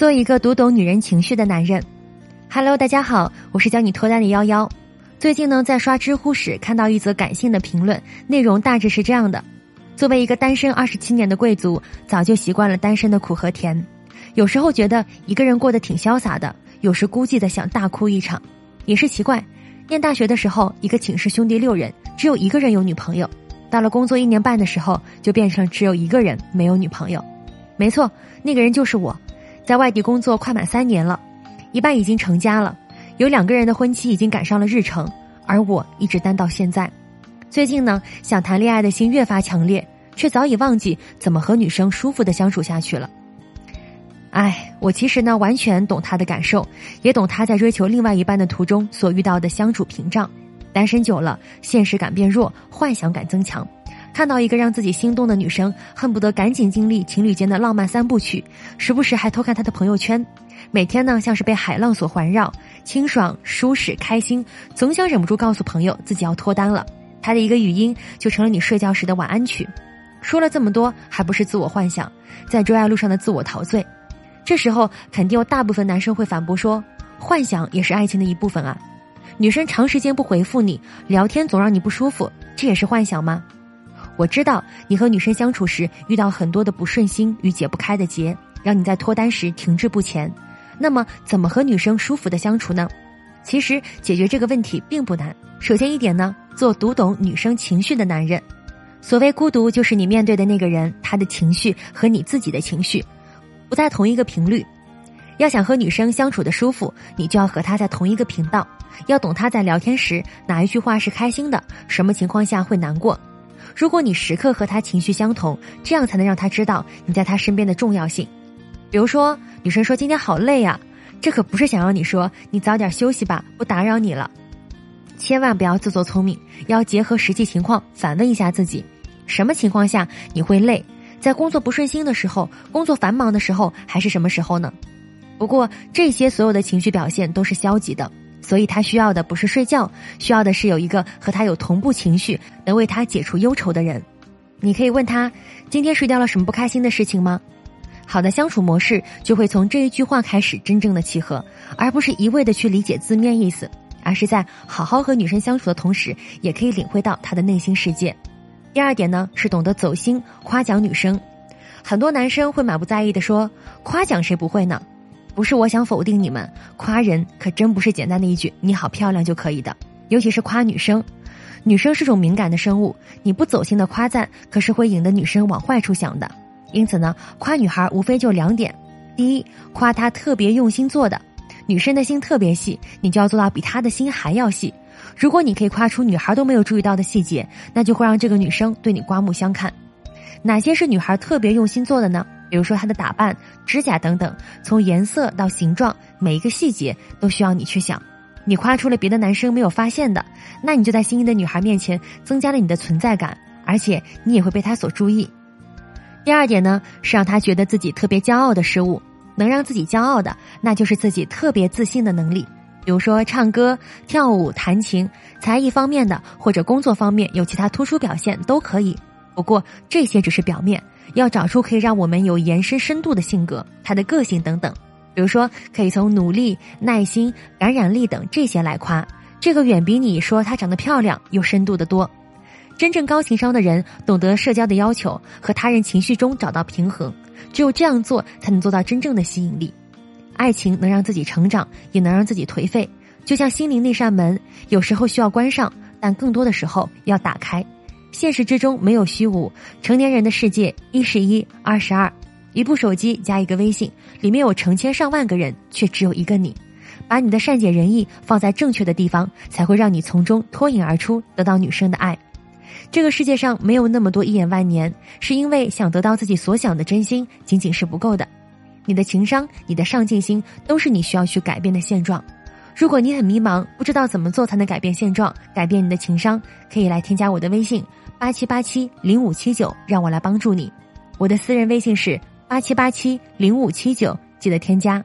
做一个读懂女人情绪的男人。Hello，大家好，我是教你脱单的幺幺。最近呢，在刷知乎时看到一则感性的评论，内容大致是这样的：作为一个单身二十七年的贵族，早就习惯了单身的苦和甜。有时候觉得一个人过得挺潇洒的，有时孤寂的想大哭一场。也是奇怪，念大学的时候，一个寝室兄弟六人，只有一个人有女朋友；到了工作一年半的时候，就变成只有一个人没有女朋友。没错，那个人就是我。在外地工作快满三年了，一半已经成家了，有两个人的婚期已经赶上了日程，而我一直单到现在。最近呢，想谈恋爱的心越发强烈，却早已忘记怎么和女生舒服的相处下去了。哎，我其实呢完全懂他的感受，也懂他在追求另外一半的途中所遇到的相处屏障。单身久了，现实感变弱，幻想感增强。看到一个让自己心动的女生，恨不得赶紧经历情侣间的浪漫三部曲，时不时还偷看她的朋友圈。每天呢，像是被海浪所环绕，清爽、舒适、开心，总想忍不住告诉朋友自己要脱单了。他的一个语音就成了你睡觉时的晚安曲。说了这么多，还不是自我幻想，在追爱路上的自我陶醉。这时候，肯定有大部分男生会反驳说：“幻想也是爱情的一部分啊。”女生长时间不回复你，聊天总让你不舒服，这也是幻想吗？我知道你和女生相处时遇到很多的不顺心与解不开的结，让你在脱单时停滞不前。那么，怎么和女生舒服的相处呢？其实解决这个问题并不难。首先一点呢，做读懂女生情绪的男人。所谓孤独，就是你面对的那个人，他的情绪和你自己的情绪不在同一个频率。要想和女生相处的舒服，你就要和她在同一个频道，要懂她在聊天时哪一句话是开心的，什么情况下会难过。如果你时刻和他情绪相同，这样才能让他知道你在他身边的重要性。比如说，女生说今天好累啊，这可不是想让你说你早点休息吧，不打扰你了。千万不要自作聪明，要结合实际情况反问一下自己：什么情况下你会累？在工作不顺心的时候，工作繁忙的时候，还是什么时候呢？不过这些所有的情绪表现都是消极的。所以他需要的不是睡觉，需要的是有一个和他有同步情绪、能为他解除忧愁的人。你可以问他：今天睡掉了什么不开心的事情吗？好的相处模式就会从这一句话开始真正的契合，而不是一味的去理解字面意思，而是在好好和女生相处的同时，也可以领会到她的内心世界。第二点呢，是懂得走心夸奖女生。很多男生会满不在意的说：夸奖谁不会呢？不是我想否定你们，夸人可真不是简单的一句“你好漂亮”就可以的，尤其是夸女生。女生是种敏感的生物，你不走心的夸赞，可是会引得女生往坏处想的。因此呢，夸女孩无非就两点：第一，夸她特别用心做的，女生的心特别细，你就要做到比她的心还要细。如果你可以夸出女孩都没有注意到的细节，那就会让这个女生对你刮目相看。哪些是女孩特别用心做的呢？比如说她的打扮、指甲等等，从颜色到形状，每一个细节都需要你去想。你夸出了别的男生没有发现的，那你就在心仪的女孩面前增加了你的存在感，而且你也会被她所注意。第二点呢，是让她觉得自己特别骄傲的事物，能让自己骄傲的，那就是自己特别自信的能力。比如说唱歌、跳舞、弹琴，才艺方面的或者工作方面有其他突出表现都可以。不过这些只是表面。要找出可以让我们有延伸深度的性格，他的个性等等，比如说可以从努力、耐心、感染力等这些来夸，这个远比你说她长得漂亮有深度的多。真正高情商的人懂得社交的要求和他人情绪中找到平衡，只有这样做才能做到真正的吸引力。爱情能让自己成长，也能让自己颓废，就像心灵那扇门，有时候需要关上，但更多的时候要打开。现实之中没有虚无，成年人的世界一是一，二是二。一部手机加一个微信，里面有成千上万个人，却只有一个你。把你的善解人意放在正确的地方，才会让你从中脱颖而出，得到女生的爱。这个世界上没有那么多一眼万年，是因为想得到自己所想的真心仅仅是不够的。你的情商，你的上进心，都是你需要去改变的现状。如果你很迷茫，不知道怎么做才能改变现状，改变你的情商，可以来添加我的微信。八七八七零五七九，让我来帮助你。我的私人微信是八七八七零五七九，记得添加。